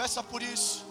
Peça por isso.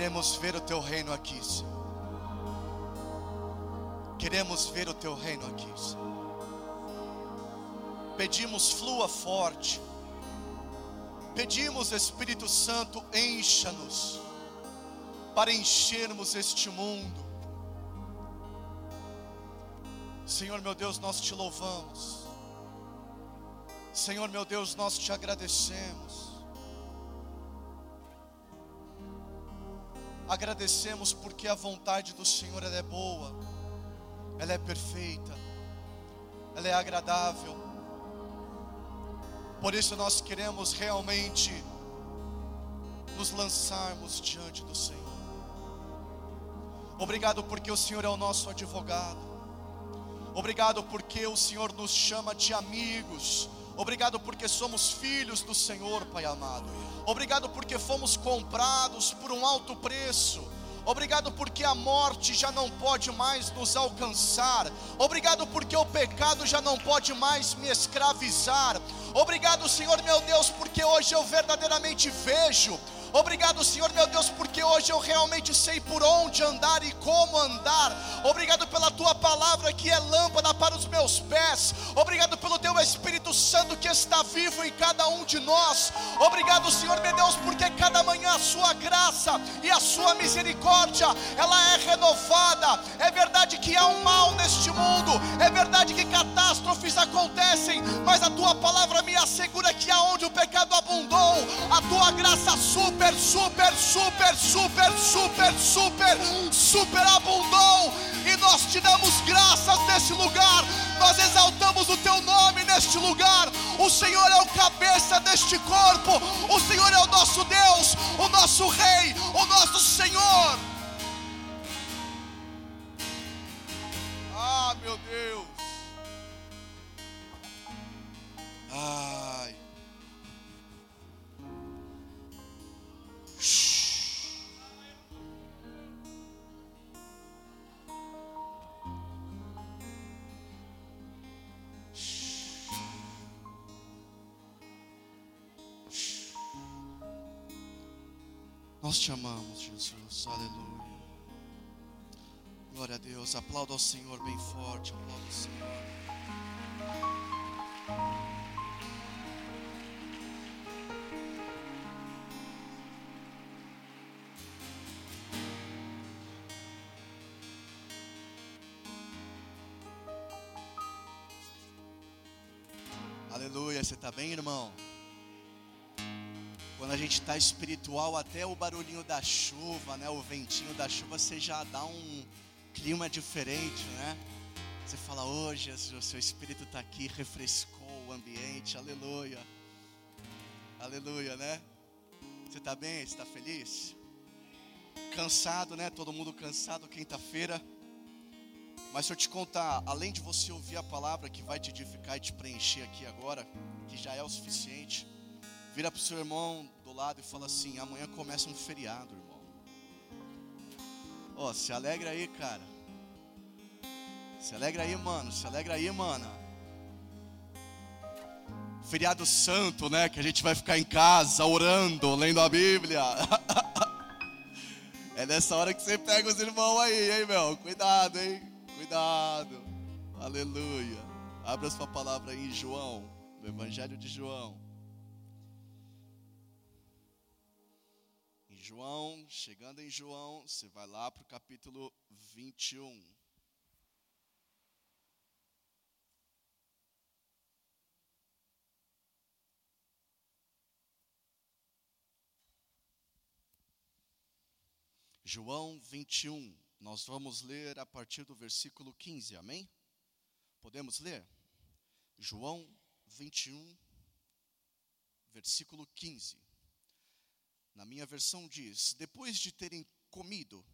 Queremos ver o teu reino aqui, Senhor. Queremos ver o teu reino aqui, Senhor. Pedimos, flua forte. Pedimos, Espírito Santo, encha-nos para enchermos este mundo. Senhor meu Deus, nós te louvamos. Senhor meu Deus, nós te agradecemos. Agradecemos porque a vontade do Senhor ela é boa, ela é perfeita, ela é agradável. Por isso nós queremos realmente nos lançarmos diante do Senhor. Obrigado porque o Senhor é o nosso advogado. Obrigado porque o Senhor nos chama de amigos. Obrigado porque somos filhos do Senhor, Pai amado. Obrigado porque fomos comprados por um alto preço. Obrigado porque a morte já não pode mais nos alcançar. Obrigado porque o pecado já não pode mais me escravizar. Obrigado, Senhor meu Deus, porque hoje eu verdadeiramente vejo Obrigado, Senhor meu Deus, porque hoje eu realmente sei por onde andar e como andar. Obrigado pela tua palavra que é lâmpada para os meus pés. Obrigado pelo teu Espírito Santo que está vivo em cada um de nós. Obrigado, Senhor meu Deus, porque cada manhã a sua graça e a sua misericórdia, ela é renovada. É verdade que há um mal neste mundo. É verdade que catástrofes acontecem, mas a tua palavra me assegura que aonde o pecado abundou, a tua graça super, super, super, super, super, super, super abundou. E nós te damos graças nesse lugar. Nós exaltamos o teu nome neste lugar. O Senhor é o cabeça deste corpo. O Senhor é o nosso Deus, o nosso Rei, o nosso Senhor. Ah, meu Deus. Ai. Nós te amamos, Jesus. Aleluia. Glória a Deus. Aplauda ao Senhor bem forte. Aplauda ao Senhor. Aleluia. Você está bem, irmão? Gente está espiritual, até o barulhinho da chuva, né? O ventinho da chuva, você já dá um clima diferente, né? Você fala, hoje oh, o seu espírito está aqui, refrescou o ambiente, aleluia. Aleluia, né? Você está bem? Você está feliz? Cansado, né? Todo mundo cansado quinta-feira. Mas se eu te contar, além de você ouvir a palavra que vai te edificar e te preencher aqui agora, que já é o suficiente, vira para o seu irmão do lado e fala assim: amanhã começa um feriado, irmão. Ó, oh, se alegra aí, cara. Se alegra aí, mano. Se alegra aí, mano. Feriado santo, né? Que a gente vai ficar em casa orando, lendo a Bíblia. é nessa hora que você pega os irmãos aí, hein, meu? Cuidado, hein? Cuidado. Aleluia. Abra sua palavra aí João, no Evangelho de João. João, chegando em João, você vai lá para o capítulo 21. João 21. Nós vamos ler a partir do versículo 15, amém? Podemos ler? João 21, versículo 15. Na minha versão diz: Depois de terem comido,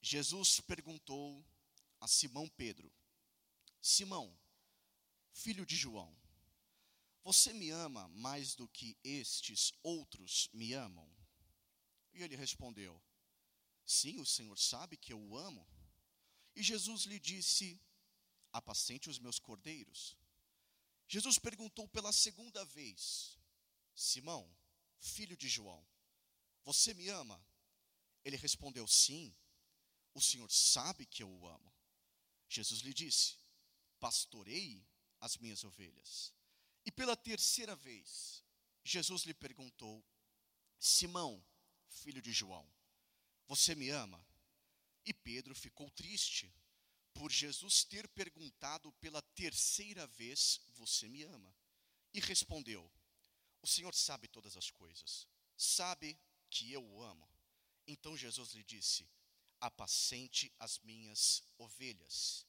Jesus perguntou a Simão Pedro: Simão, filho de João, você me ama mais do que estes outros me amam? E ele respondeu: Sim, o Senhor sabe que eu o amo. E Jesus lhe disse: Apacente os meus cordeiros. Jesus perguntou pela segunda vez: Simão, filho de João, você me ama? Ele respondeu: Sim, o Senhor sabe que eu o amo. Jesus lhe disse: Pastorei as minhas ovelhas. E pela terceira vez, Jesus lhe perguntou: Simão, filho de João, você me ama? E Pedro ficou triste por Jesus ter perguntado pela terceira vez: Você me ama? E respondeu: O Senhor sabe todas as coisas, sabe que eu o amo. Então Jesus lhe disse: Apacente as minhas ovelhas.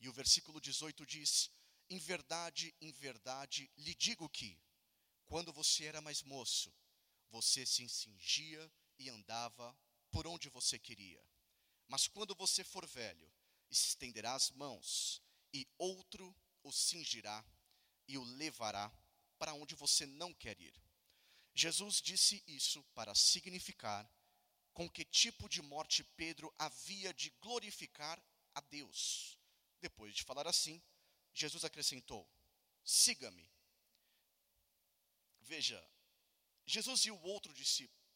E o versículo 18 diz: Em verdade, em verdade lhe digo que, quando você era mais moço, você se cingia e andava por onde você queria. Mas quando você for velho, estenderá as mãos, e outro o cingirá e o levará para onde você não quer ir. Jesus disse isso para significar com que tipo de morte Pedro havia de glorificar a Deus. Depois de falar assim, Jesus acrescentou: Siga-me. Veja, Jesus e o outro discípulo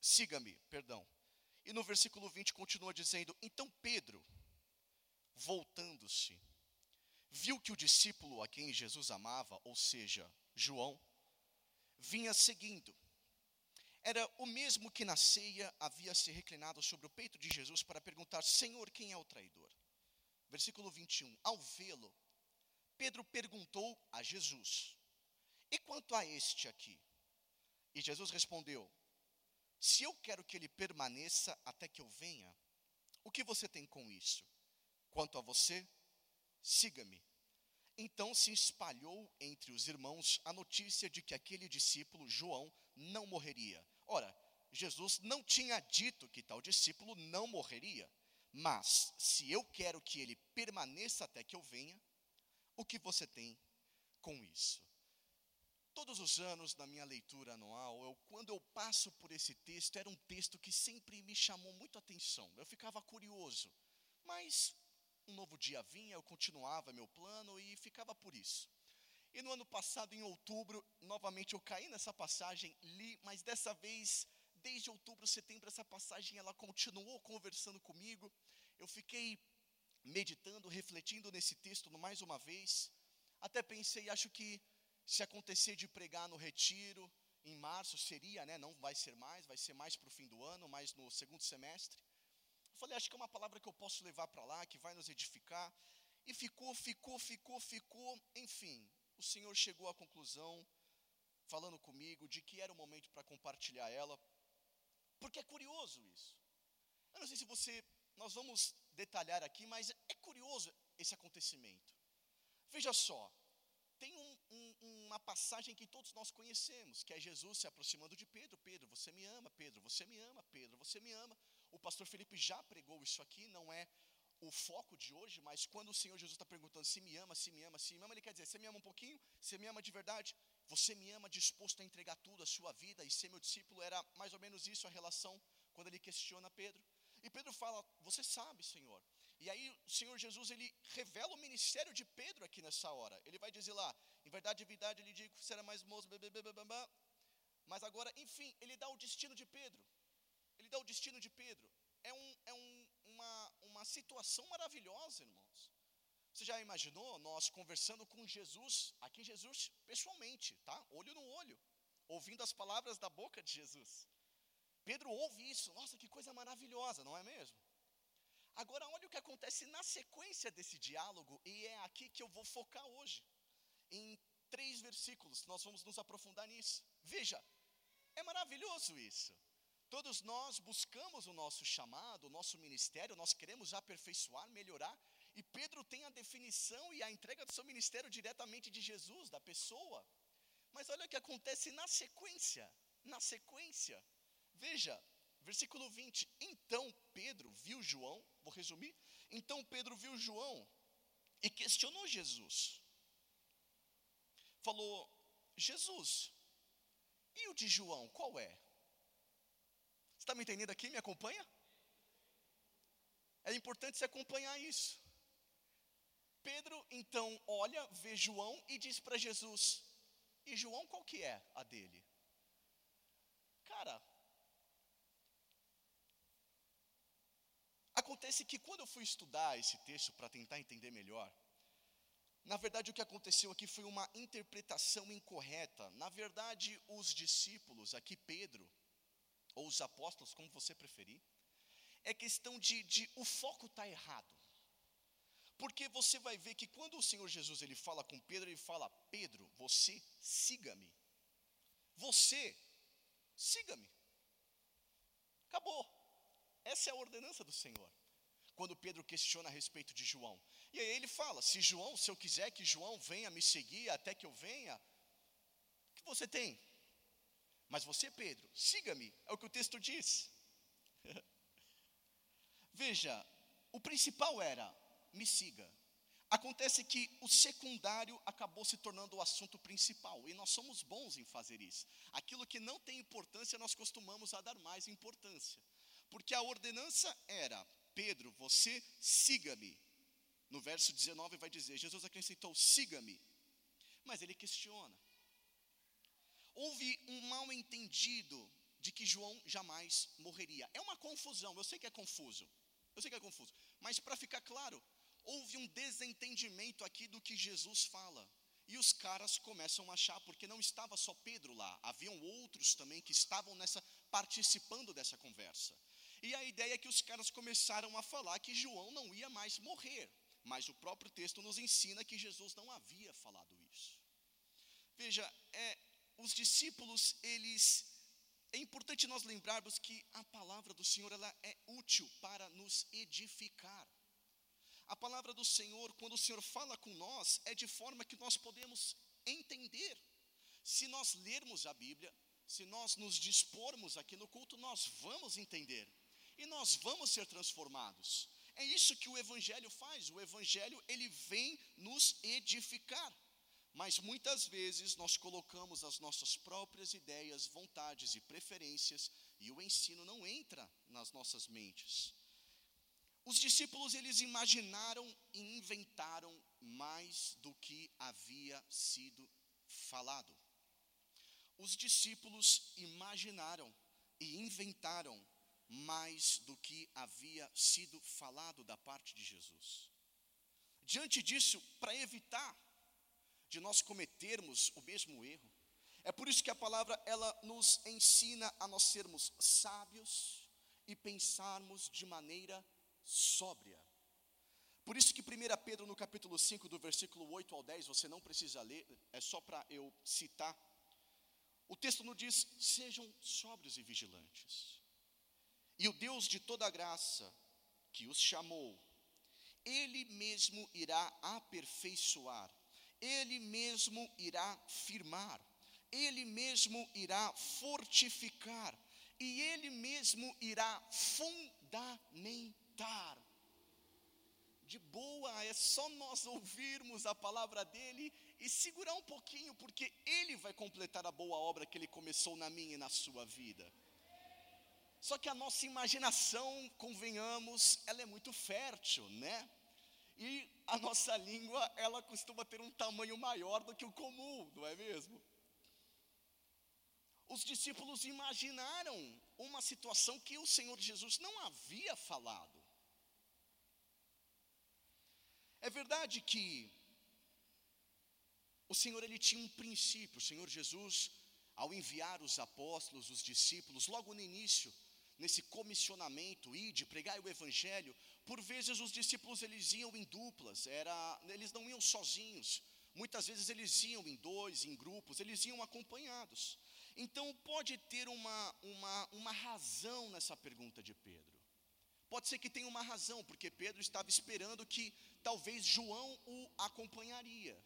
Siga-me, perdão. E no versículo 20 continua dizendo: Então Pedro, voltando-se, viu que o discípulo a quem Jesus amava, ou seja, João, vinha seguindo. Era o mesmo que na ceia havia se reclinado sobre o peito de Jesus para perguntar: Senhor, quem é o traidor? Versículo 21. Ao vê-lo, Pedro perguntou a Jesus: E quanto a este aqui? E Jesus respondeu: se eu quero que ele permaneça até que eu venha, o que você tem com isso? Quanto a você, siga-me. Então se espalhou entre os irmãos a notícia de que aquele discípulo, João, não morreria. Ora, Jesus não tinha dito que tal discípulo não morreria. Mas, se eu quero que ele permaneça até que eu venha, o que você tem com isso? Todos os anos na minha leitura anual, eu, quando eu passo por esse texto, era um texto que sempre me chamou muito a atenção. Eu ficava curioso, mas um novo dia vinha, eu continuava meu plano e ficava por isso. E no ano passado, em outubro, novamente eu caí nessa passagem, li, mas dessa vez, desde outubro, setembro, essa passagem ela continuou conversando comigo. Eu fiquei meditando, refletindo nesse texto mais uma vez. Até pensei, acho que se acontecer de pregar no retiro, em março seria, né? Não vai ser mais, vai ser mais para o fim do ano, mas no segundo semestre. Eu falei, acho que é uma palavra que eu posso levar para lá, que vai nos edificar. E ficou, ficou, ficou, ficou, enfim. o Senhor chegou à conclusão, falando comigo, de que era o momento para compartilhar ela, porque é curioso isso. Eu não sei se você, nós vamos detalhar aqui, mas é curioso esse acontecimento. Veja só, tem um, um, uma passagem que todos nós conhecemos, que é Jesus se aproximando de Pedro. Pedro, você me ama, Pedro, você me ama, Pedro, você me ama. O pastor Felipe já pregou isso aqui, não é o foco de hoje, mas quando o Senhor Jesus está perguntando se me ama, se me ama, se me ama, Ele quer dizer: você me ama um pouquinho? Você me ama de verdade? Você me ama disposto a entregar tudo, a sua vida e ser meu discípulo? Era mais ou menos isso a relação quando ele questiona Pedro. E Pedro fala: Você sabe, Senhor. E aí o Senhor Jesus ele revela o ministério de Pedro aqui nessa hora. Ele vai dizer lá: Em verdade, em verdade, ele que será mais moço, blá, blá, blá, mas agora, enfim, ele dá o destino de Pedro. Ele dá o destino de Pedro. É, um, é um, uma, uma situação maravilhosa, irmãos. Você já imaginou nós conversando com Jesus, aqui Jesus pessoalmente, tá? Olho no olho, ouvindo as palavras da boca de Jesus. Pedro ouve isso, nossa, que coisa maravilhosa, não é mesmo? Agora, olha o que acontece na sequência desse diálogo, e é aqui que eu vou focar hoje. Em três versículos, nós vamos nos aprofundar nisso. Veja, é maravilhoso isso. Todos nós buscamos o nosso chamado, o nosso ministério, nós queremos aperfeiçoar, melhorar, e Pedro tem a definição e a entrega do seu ministério diretamente de Jesus, da pessoa. Mas olha o que acontece na sequência, na sequência. Veja, versículo 20. Então Pedro viu João, vou resumir. Então Pedro viu João e questionou Jesus. Falou: Jesus, e o de João, qual é? Está me entendendo aqui? Me acompanha? É importante você acompanhar isso. Pedro então olha, vê João e diz para Jesus: E João qual que é a dele? Cara, Acontece que quando eu fui estudar esse texto para tentar entender melhor, na verdade o que aconteceu aqui foi uma interpretação incorreta. Na verdade, os discípulos, aqui Pedro, ou os apóstolos, como você preferir, é questão de, de o foco está errado. Porque você vai ver que quando o Senhor Jesus ele fala com Pedro, ele fala: Pedro, você siga-me. Você siga-me. Acabou. Essa é a ordenança do Senhor. Quando Pedro questiona a respeito de João. E aí ele fala: se João, se eu quiser que João venha me seguir até que eu venha, o que você tem? Mas você, Pedro, siga-me, é o que o texto diz. Veja, o principal era: me siga. Acontece que o secundário acabou se tornando o assunto principal, e nós somos bons em fazer isso. Aquilo que não tem importância, nós costumamos a dar mais importância. Porque a ordenança era: Pedro, você siga-me. No verso 19 vai dizer: Jesus acrescentou: siga-me. Mas ele questiona. Houve um mal entendido de que João jamais morreria. É uma confusão, eu sei que é confuso. Eu sei que é confuso. Mas para ficar claro, houve um desentendimento aqui do que Jesus fala. E os caras começam a achar, porque não estava só Pedro lá, haviam outros também que estavam nessa participando dessa conversa. E a ideia é que os caras começaram a falar que João não ia mais morrer, mas o próprio texto nos ensina que Jesus não havia falado isso. Veja, é, os discípulos, eles é importante nós lembrarmos que a palavra do Senhor ela é útil para nos edificar. A palavra do Senhor, quando o Senhor fala com nós, é de forma que nós podemos entender. Se nós lermos a Bíblia, se nós nos dispormos aqui no culto, nós vamos entender e nós vamos ser transformados. É isso que o evangelho faz. O evangelho ele vem nos edificar. Mas muitas vezes nós colocamos as nossas próprias ideias, vontades e preferências e o ensino não entra nas nossas mentes. Os discípulos eles imaginaram e inventaram mais do que havia sido falado. Os discípulos imaginaram e inventaram mais do que havia sido falado da parte de Jesus. Diante disso, para evitar de nós cometermos o mesmo erro, é por isso que a palavra ela nos ensina a nós sermos sábios e pensarmos de maneira sóbria. Por isso que 1 Pedro, no capítulo 5, do versículo 8 ao 10, você não precisa ler, é só para eu citar. O texto nos diz: sejam sóbrios e vigilantes. E o Deus de toda graça, que os chamou, Ele mesmo irá aperfeiçoar, Ele mesmo irá firmar, Ele mesmo irá fortificar, e Ele mesmo irá fundamentar. De boa, é só nós ouvirmos a palavra dele e segurar um pouquinho, porque ele vai completar a boa obra que ele começou na minha e na sua vida. Só que a nossa imaginação, convenhamos, ela é muito fértil, né? E a nossa língua, ela costuma ter um tamanho maior do que o comum, não é mesmo? Os discípulos imaginaram uma situação que o Senhor Jesus não havia falado. É verdade que o Senhor ele tinha um princípio, o Senhor Jesus, ao enviar os apóstolos, os discípulos, logo no início, nesse comissionamento, ir de pregar o evangelho, por vezes os discípulos eles iam em duplas, era, eles não iam sozinhos. Muitas vezes eles iam em dois, em grupos, eles iam acompanhados. Então pode ter uma, uma, uma razão nessa pergunta de Pedro. Pode ser que tenha uma razão, porque Pedro estava esperando que talvez João o acompanharia.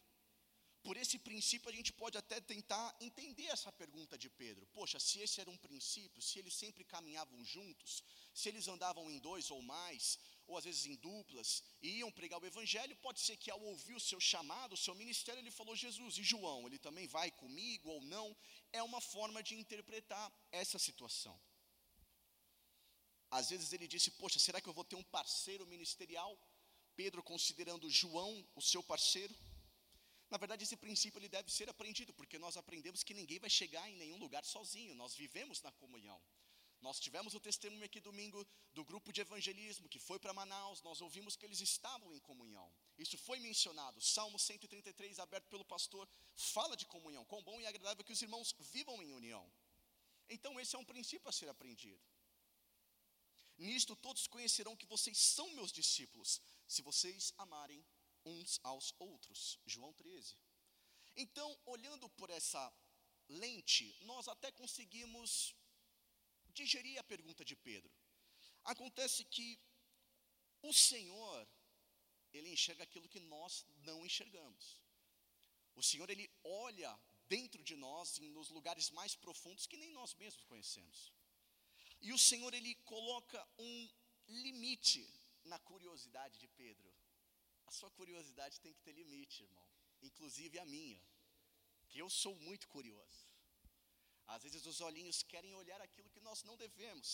Por esse princípio, a gente pode até tentar entender essa pergunta de Pedro. Poxa, se esse era um princípio, se eles sempre caminhavam juntos, se eles andavam em dois ou mais, ou às vezes em duplas, e iam pregar o evangelho, pode ser que ao ouvir o seu chamado, o seu ministério, ele falou: Jesus, e João, ele também vai comigo ou não? É uma forma de interpretar essa situação. Às vezes ele disse: Poxa, será que eu vou ter um parceiro ministerial? Pedro considerando João o seu parceiro. Na verdade, esse princípio ele deve ser aprendido, porque nós aprendemos que ninguém vai chegar em nenhum lugar sozinho, nós vivemos na comunhão. Nós tivemos o testemunho aqui domingo do grupo de evangelismo que foi para Manaus, nós ouvimos que eles estavam em comunhão. Isso foi mencionado. Salmo 133, aberto pelo pastor, fala de comunhão. Quão bom e agradável que os irmãos vivam em união. Então, esse é um princípio a ser aprendido. Nisto todos conhecerão que vocês são meus discípulos, se vocês amarem uns aos outros. João 13. Então, olhando por essa lente, nós até conseguimos digerir a pergunta de Pedro. Acontece que o Senhor, ele enxerga aquilo que nós não enxergamos. O Senhor, ele olha dentro de nós, nos lugares mais profundos que nem nós mesmos conhecemos. E o Senhor, ele coloca um limite na curiosidade de Pedro. A sua curiosidade tem que ter limite, irmão. Inclusive a minha. Que eu sou muito curioso. Às vezes os olhinhos querem olhar aquilo que nós não devemos.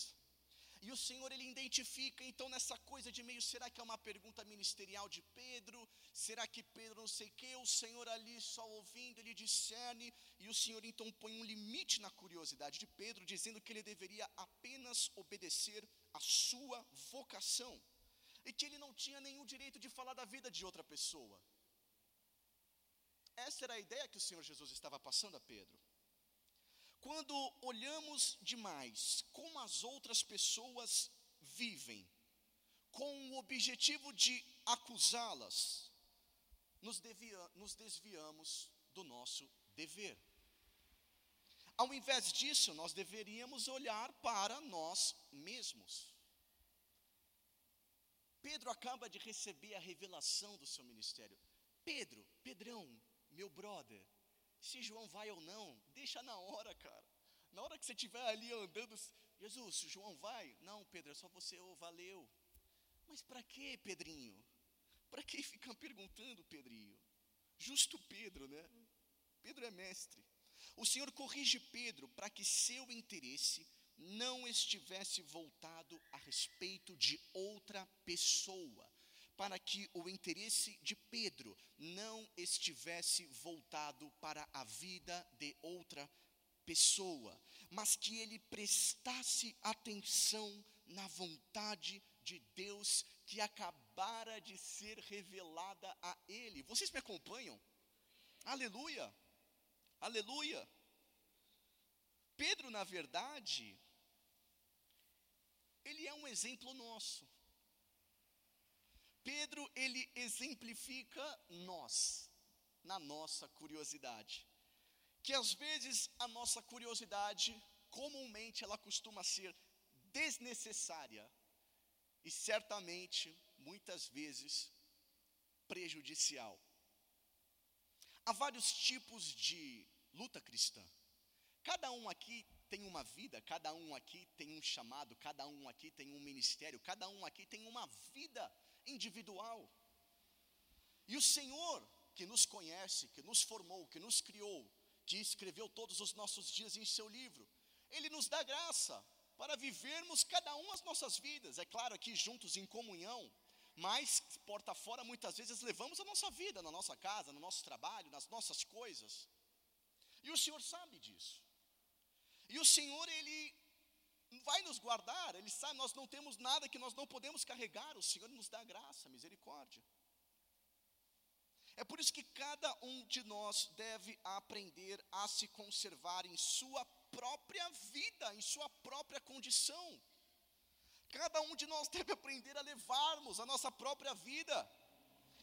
E o Senhor ele identifica então nessa coisa de meio, será que é uma pergunta ministerial de Pedro? Será que Pedro não sei o que? O Senhor ali só ouvindo, ele discerne, e o Senhor então põe um limite na curiosidade de Pedro, dizendo que ele deveria apenas obedecer a sua vocação, e que ele não tinha nenhum direito de falar da vida de outra pessoa. Essa era a ideia que o Senhor Jesus estava passando a Pedro. Quando olhamos demais como as outras pessoas vivem, com o objetivo de acusá-las, nos, nos, desviamos do nosso dever. Ao invés disso, nós deveríamos olhar para nós mesmos. Pedro acaba de receber a revelação do seu ministério. Pedro, Pedrão, meu brother, se João vai ou não, deixa na hora, cara. Na hora que você estiver ali andando, Jesus, João vai? Não, Pedro, é só você, oh, valeu. Mas para que, Pedrinho? Para que ficar perguntando, Pedrinho? Justo Pedro, né? Pedro é mestre. O Senhor corrige Pedro para que seu interesse não estivesse voltado a respeito de outra pessoa, para que o interesse de Pedro não estivesse voltado para a vida de outra pessoa, mas que ele prestasse atenção na vontade de Deus que acabara de ser revelada a ele. Vocês me acompanham? Aleluia! Aleluia! Pedro, na verdade, ele é um exemplo nosso. Pedro ele exemplifica nós, na nossa curiosidade. Que às vezes a nossa curiosidade, comumente, ela costuma ser desnecessária e certamente, muitas vezes, prejudicial. Há vários tipos de luta cristã. Cada um aqui tem uma vida, cada um aqui tem um chamado, cada um aqui tem um ministério, cada um aqui tem uma vida individual. E o Senhor, que nos conhece, que nos formou, que nos criou, que escreveu todos os nossos dias em seu livro, Ele nos dá graça para vivermos cada um as nossas vidas. É claro, aqui juntos em comunhão, mas porta fora muitas vezes levamos a nossa vida na nossa casa, no nosso trabalho, nas nossas coisas. E o Senhor sabe disso. E o Senhor, Ele vai nos guardar, Ele sabe, nós não temos nada que nós não podemos carregar, o Senhor nos dá graça, misericórdia. É por isso que cada um de nós deve aprender a se conservar em sua própria vida, em sua própria condição. Cada um de nós deve aprender a levarmos a nossa própria vida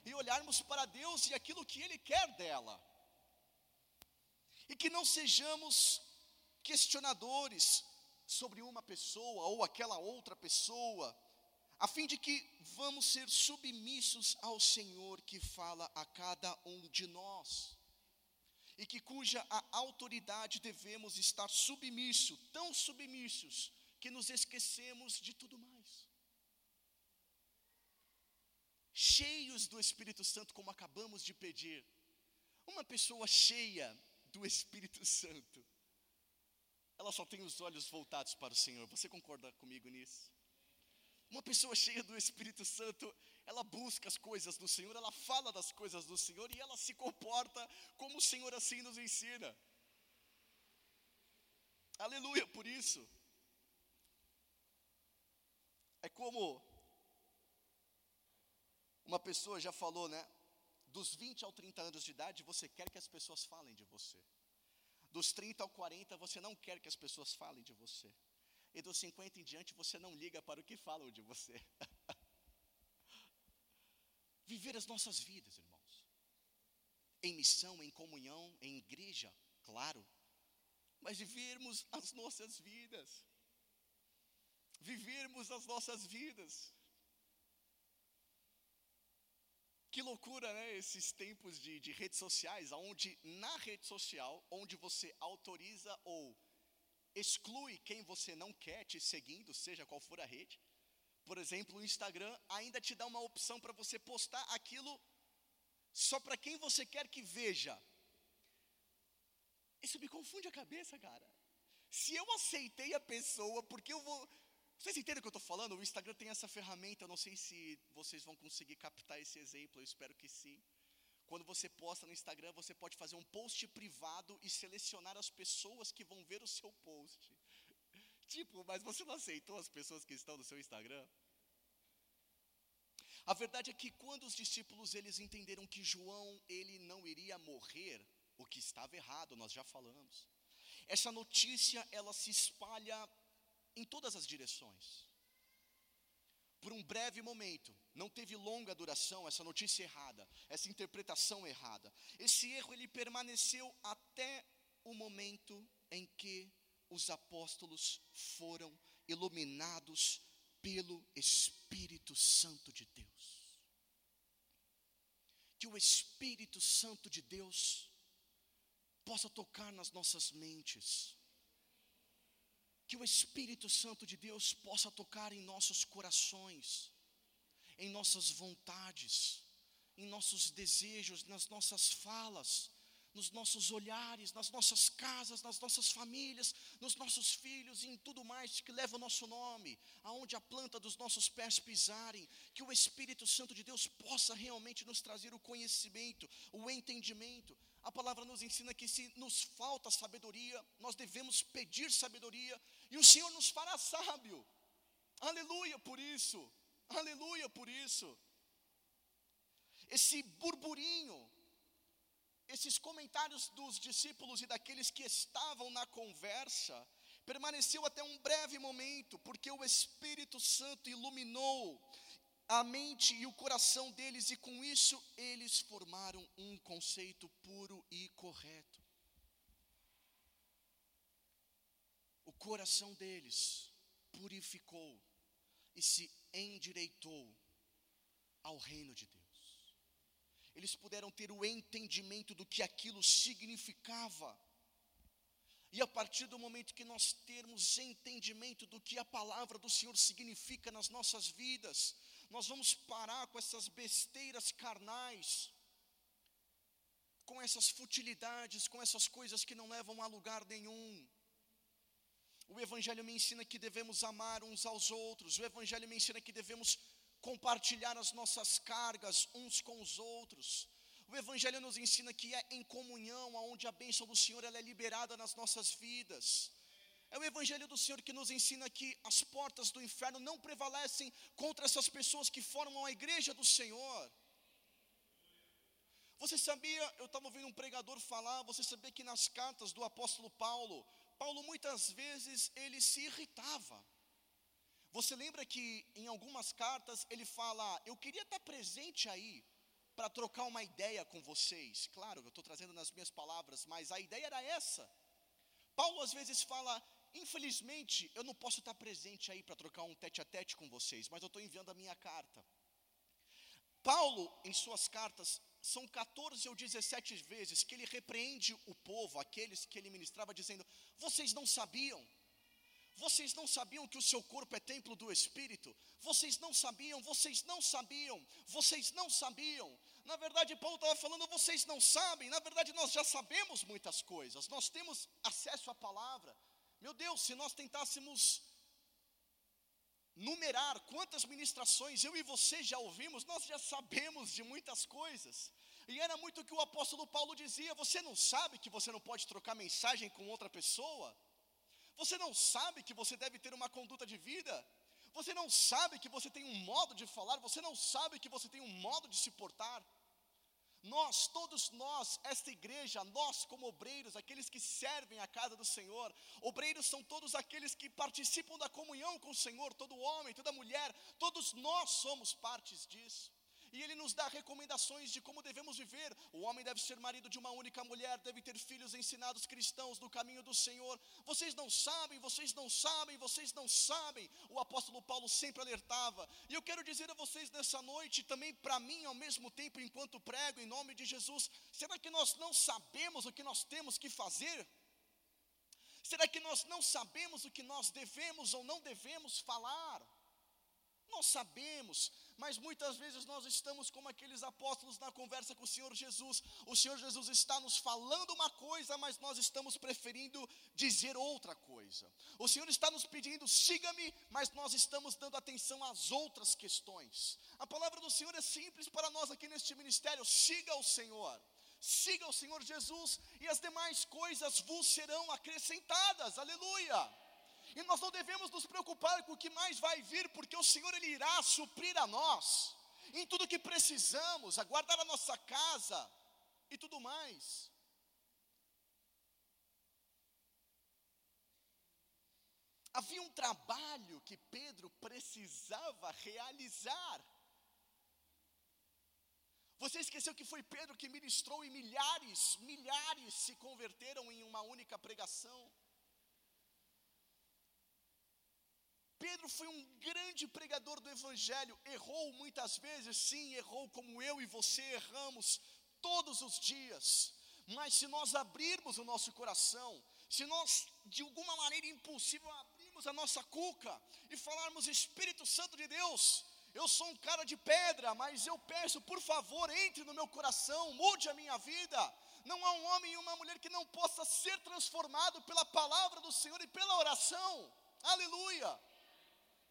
e olharmos para Deus e aquilo que Ele quer dela. E que não sejamos questionadores sobre uma pessoa ou aquela outra pessoa, a fim de que vamos ser submissos ao Senhor que fala a cada um de nós, e que cuja a autoridade devemos estar submisso, tão submissos, que nos esquecemos de tudo mais. Cheios do Espírito Santo, como acabamos de pedir, uma pessoa cheia do Espírito Santo, ela só tem os olhos voltados para o Senhor. Você concorda comigo nisso? Uma pessoa cheia do Espírito Santo, ela busca as coisas do Senhor, ela fala das coisas do Senhor e ela se comporta como o Senhor assim nos ensina. Aleluia por isso. É como uma pessoa já falou, né? Dos 20 aos 30 anos de idade, você quer que as pessoas falem de você. Dos 30 ao 40, você não quer que as pessoas falem de você. E dos 50 em diante, você não liga para o que falam de você. Viver as nossas vidas, irmãos. Em missão, em comunhão, em igreja, claro. Mas vivermos as nossas vidas. Vivermos as nossas vidas. Que loucura, né? Esses tempos de, de redes sociais, onde na rede social, onde você autoriza ou exclui quem você não quer te seguindo, seja qual for a rede. Por exemplo, o Instagram ainda te dá uma opção para você postar aquilo só para quem você quer que veja. Isso me confunde a cabeça, cara. Se eu aceitei a pessoa, porque eu vou vocês entendem o que eu estou falando? O Instagram tem essa ferramenta, eu não sei se vocês vão conseguir captar esse exemplo, eu espero que sim. Quando você posta no Instagram, você pode fazer um post privado e selecionar as pessoas que vão ver o seu post. Tipo, mas você não aceitou as pessoas que estão no seu Instagram? A verdade é que quando os discípulos eles entenderam que João ele não iria morrer, o que estava errado, nós já falamos. Essa notícia ela se espalha em todas as direções. Por um breve momento, não teve longa duração essa notícia errada, essa interpretação errada. Esse erro ele permaneceu até o momento em que os apóstolos foram iluminados pelo Espírito Santo de Deus. Que o Espírito Santo de Deus possa tocar nas nossas mentes, que o Espírito Santo de Deus possa tocar em nossos corações, em nossas vontades, em nossos desejos, nas nossas falas, nos nossos olhares, nas nossas casas, nas nossas famílias, nos nossos filhos e em tudo mais que leva o nosso nome, aonde a planta dos nossos pés pisarem, que o Espírito Santo de Deus possa realmente nos trazer o conhecimento, o entendimento. A palavra nos ensina que se nos falta sabedoria, nós devemos pedir sabedoria e o Senhor nos fará sábio. Aleluia por isso. Aleluia por isso. Esse burburinho esses comentários dos discípulos e daqueles que estavam na conversa permaneceu até um breve momento, porque o Espírito Santo iluminou a mente e o coração deles, e com isso eles formaram um conceito puro e correto. O coração deles purificou e se endireitou ao reino de Deus. Eles puderam ter o entendimento do que aquilo significava. E a partir do momento que nós termos entendimento do que a palavra do Senhor significa nas nossas vidas, nós vamos parar com essas besteiras carnais, com essas futilidades, com essas coisas que não levam a lugar nenhum. O Evangelho me ensina que devemos amar uns aos outros, o Evangelho me ensina que devemos compartilhar as nossas cargas uns com os outros. O Evangelho nos ensina que é em comunhão, onde a bênção do Senhor ela é liberada nas nossas vidas. É o Evangelho do Senhor que nos ensina que as portas do inferno não prevalecem contra essas pessoas que formam a igreja do Senhor. Você sabia, eu estava ouvindo um pregador falar, você sabia que nas cartas do apóstolo Paulo, Paulo muitas vezes ele se irritava. Você lembra que em algumas cartas ele fala: Eu queria estar presente aí para trocar uma ideia com vocês. Claro, eu estou trazendo nas minhas palavras, mas a ideia era essa. Paulo às vezes fala: Infelizmente, eu não posso estar presente aí para trocar um tete a tete com vocês, mas eu estou enviando a minha carta. Paulo, em suas cartas, são 14 ou 17 vezes que ele repreende o povo, aqueles que ele ministrava, dizendo: Vocês não sabiam, vocês não sabiam que o seu corpo é templo do Espírito? Vocês não sabiam, vocês não sabiam, vocês não sabiam. Na verdade, Paulo estava falando, vocês não sabem. Na verdade, nós já sabemos muitas coisas, nós temos acesso à palavra. Meu Deus, se nós tentássemos numerar quantas ministrações eu e você já ouvimos, nós já sabemos de muitas coisas. E era muito o que o apóstolo Paulo dizia: você não sabe que você não pode trocar mensagem com outra pessoa? Você não sabe que você deve ter uma conduta de vida? Você não sabe que você tem um modo de falar? Você não sabe que você tem um modo de se portar? Nós, todos nós, esta igreja, nós como obreiros, aqueles que servem a casa do Senhor, obreiros são todos aqueles que participam da comunhão com o Senhor, todo homem, toda mulher, todos nós somos partes disso e ele nos dá recomendações de como devemos viver. O homem deve ser marido de uma única mulher, deve ter filhos ensinados cristãos no caminho do Senhor. Vocês não sabem, vocês não sabem, vocês não sabem. O apóstolo Paulo sempre alertava. E eu quero dizer a vocês nessa noite, também para mim ao mesmo tempo, enquanto prego em nome de Jesus, será que nós não sabemos o que nós temos que fazer? Será que nós não sabemos o que nós devemos ou não devemos falar? Nós sabemos, mas muitas vezes nós estamos como aqueles apóstolos na conversa com o Senhor Jesus. O Senhor Jesus está nos falando uma coisa, mas nós estamos preferindo dizer outra coisa. O Senhor está nos pedindo, siga-me, mas nós estamos dando atenção às outras questões. A palavra do Senhor é simples para nós aqui neste ministério: siga o Senhor. Siga o Senhor Jesus e as demais coisas vos serão acrescentadas. Aleluia. E nós não devemos nos preocupar com o que mais vai vir, porque o Senhor ele irá suprir a nós em tudo que precisamos, aguardar a nossa casa e tudo mais. Havia um trabalho que Pedro precisava realizar. Você esqueceu que foi Pedro que ministrou e milhares, milhares se converteram em uma única pregação? Pedro foi um grande pregador do Evangelho, errou muitas vezes, sim, errou como eu e você erramos todos os dias, mas se nós abrirmos o nosso coração, se nós de alguma maneira impulsiva abrirmos a nossa cuca e falarmos, Espírito Santo de Deus, eu sou um cara de pedra, mas eu peço, por favor, entre no meu coração, mude a minha vida. Não há um homem e uma mulher que não possa ser transformado pela palavra do Senhor e pela oração. Aleluia.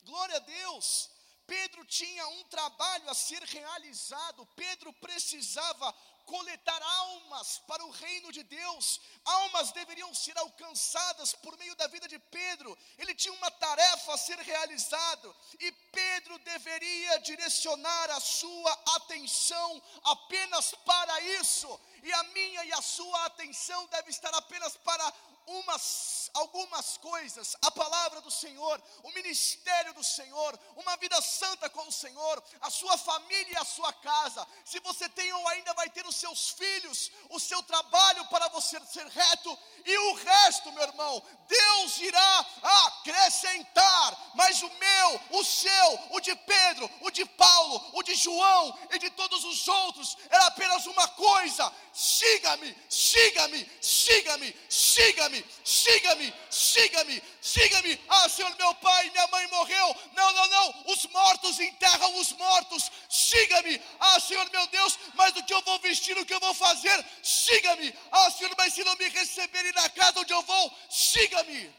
Glória a Deus. Pedro tinha um trabalho a ser realizado. Pedro precisava coletar almas para o reino de Deus. Almas deveriam ser alcançadas por meio da vida de Pedro. Ele tinha uma tarefa a ser realizada e Pedro deveria direcionar a sua atenção apenas para isso. E a minha e a sua atenção deve estar apenas para umas, algumas coisas, a palavra do Senhor, o ministério do Senhor, uma vida santa com o Senhor, a sua família e a sua casa. Se você tem ou ainda vai ter os seus filhos, o seu trabalho para você ser reto, e o resto, meu irmão, Deus irá acrescentar. Mas o meu, o seu, o de Pedro, o de Paulo, o de João e de todos os outros era apenas uma coisa: siga-me, siga-me, siga-me, siga-me, siga-me, siga-me, siga-me. Ah, Senhor, meu pai, minha mãe morreu. Não, não, não. Os mortos enterram os mortos. Siga-me. Ah, Senhor, meu Deus, mas o que eu vou vestir, o que eu vou fazer? Siga-me. Ah, Senhor, mas se não me receberem na casa onde eu vou, siga-me.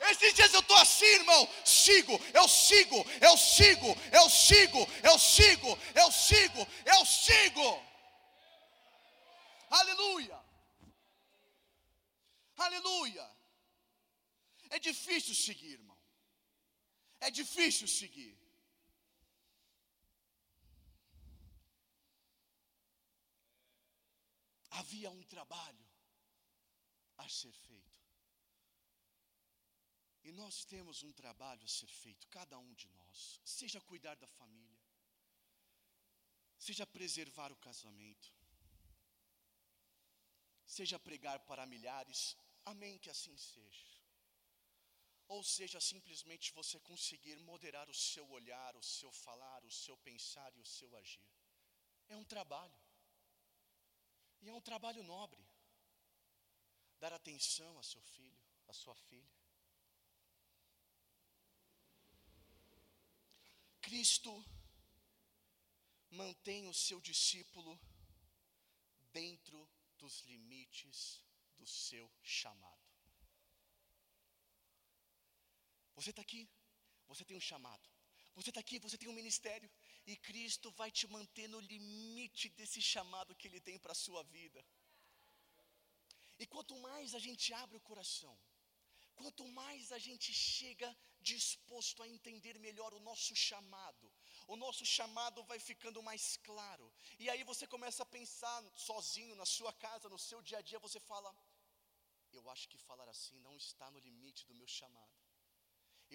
Esses dias eu estou assim, irmão. Sigo, eu sigo, eu sigo, eu sigo, eu sigo, eu sigo, eu sigo. Aleluia. Aleluia. É difícil seguir, irmão. É difícil seguir. Havia um trabalho a ser feito. E nós temos um trabalho a ser feito, cada um de nós, seja cuidar da família, seja preservar o casamento, seja pregar para milhares, amém, que assim seja. Ou seja, simplesmente você conseguir moderar o seu olhar, o seu falar, o seu pensar e o seu agir. É um trabalho. E é um trabalho nobre. Dar atenção a seu filho, a sua filha. Cristo mantém o seu discípulo dentro dos limites do seu chamado. Você está aqui, você tem um chamado. Você está aqui, você tem um ministério. E Cristo vai te manter no limite desse chamado que Ele tem para a sua vida. E quanto mais a gente abre o coração, quanto mais a gente chega disposto a entender melhor o nosso chamado, o nosso chamado vai ficando mais claro. E aí você começa a pensar sozinho na sua casa, no seu dia a dia, você fala: Eu acho que falar assim não está no limite do meu chamado.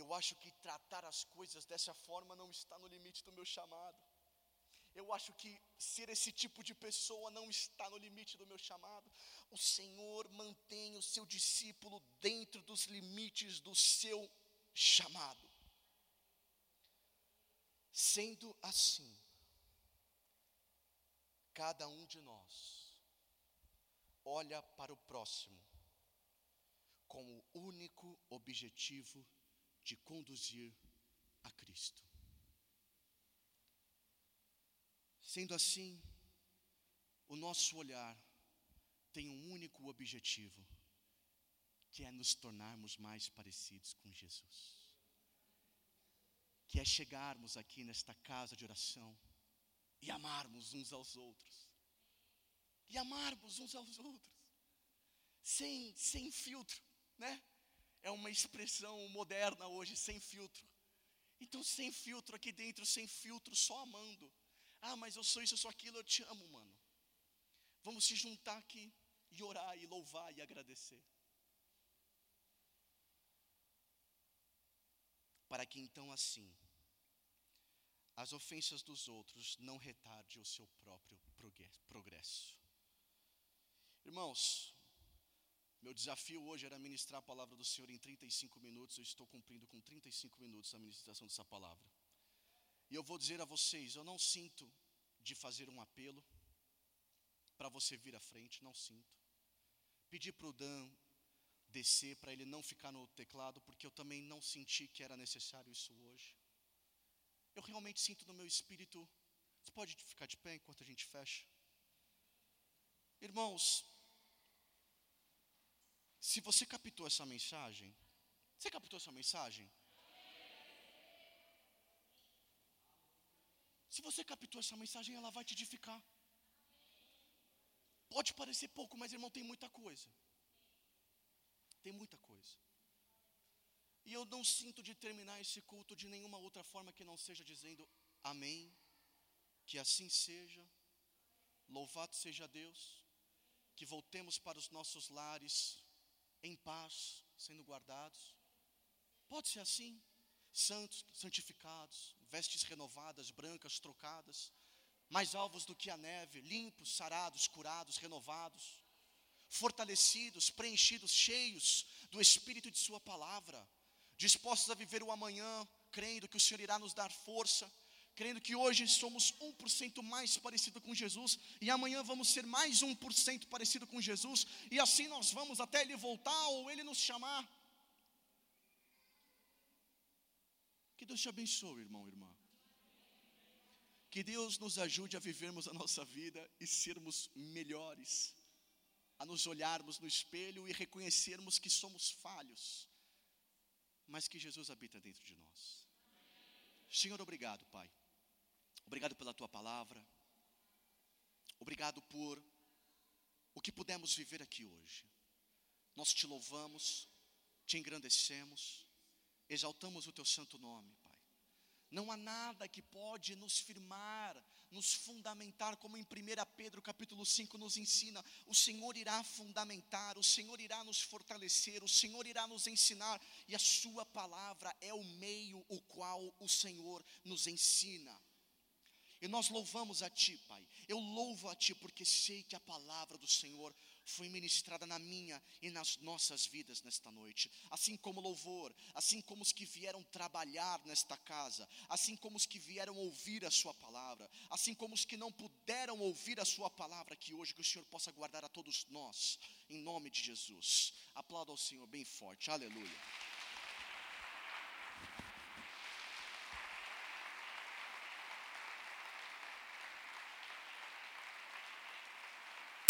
Eu acho que tratar as coisas dessa forma não está no limite do meu chamado. Eu acho que ser esse tipo de pessoa não está no limite do meu chamado. O Senhor mantém o seu discípulo dentro dos limites do seu chamado. Sendo assim, cada um de nós olha para o próximo com o único objetivo de conduzir a Cristo. Sendo assim, o nosso olhar tem um único objetivo, que é nos tornarmos mais parecidos com Jesus. Que é chegarmos aqui nesta casa de oração e amarmos uns aos outros. E amarmos uns aos outros. Sem, sem filtro, né? É uma expressão moderna hoje, sem filtro. Então, sem filtro aqui dentro, sem filtro, só amando. Ah, mas eu sou isso, eu sou aquilo, eu te amo, mano. Vamos se juntar aqui e orar e louvar e agradecer. Para que então assim as ofensas dos outros não retardem o seu próprio progresso. Irmãos, meu desafio hoje era ministrar a palavra do Senhor em 35 minutos. Eu estou cumprindo com 35 minutos a ministração dessa palavra. E eu vou dizer a vocês: eu não sinto de fazer um apelo para você vir à frente, não sinto. Pedi para o Dan descer para ele não ficar no teclado, porque eu também não senti que era necessário isso hoje. Eu realmente sinto no meu espírito. Você pode ficar de pé enquanto a gente fecha? Irmãos, se você captou essa mensagem, você captou essa mensagem? Se você captou essa mensagem, ela vai te edificar. Pode parecer pouco, mas irmão, tem muita coisa. Tem muita coisa. E eu não sinto de terminar esse culto de nenhuma outra forma que não seja dizendo amém, que assim seja, louvado seja Deus, que voltemos para os nossos lares em paz, sendo guardados. Pode ser assim, santos, santificados, vestes renovadas, brancas, trocadas, mais alvos do que a neve, limpos, sarados, curados, renovados, fortalecidos, preenchidos, cheios do Espírito de Sua palavra, dispostos a viver o amanhã, crendo que o Senhor irá nos dar força, crendo que hoje somos 1% mais parecido com Jesus e amanhã vamos ser mais 1% parecido com Jesus e assim nós vamos até Ele voltar ou Ele nos chamar. Que Deus te abençoe, irmão, irmã. Que Deus nos ajude a vivermos a nossa vida e sermos melhores, a nos olharmos no espelho e reconhecermos que somos falhos, mas que Jesus habita dentro de nós. Senhor, obrigado, Pai. Obrigado pela tua palavra. Obrigado por o que pudemos viver aqui hoje. Nós te louvamos, te engrandecemos, exaltamos o teu santo nome. Não há nada que pode nos firmar, nos fundamentar, como em 1 Pedro capítulo 5 nos ensina, o Senhor irá fundamentar, o Senhor irá nos fortalecer, o Senhor irá nos ensinar, e a sua palavra é o meio o qual o Senhor nos ensina. E nós louvamos a Ti, Pai. Eu louvo a Ti porque sei que a palavra do Senhor foi ministrada na minha e nas nossas vidas nesta noite. Assim como louvor, assim como os que vieram trabalhar nesta casa, assim como os que vieram ouvir a Sua palavra, assim como os que não puderam ouvir a Sua palavra, que hoje que o Senhor possa guardar a todos nós, em nome de Jesus. Aplauda ao Senhor bem forte, aleluia.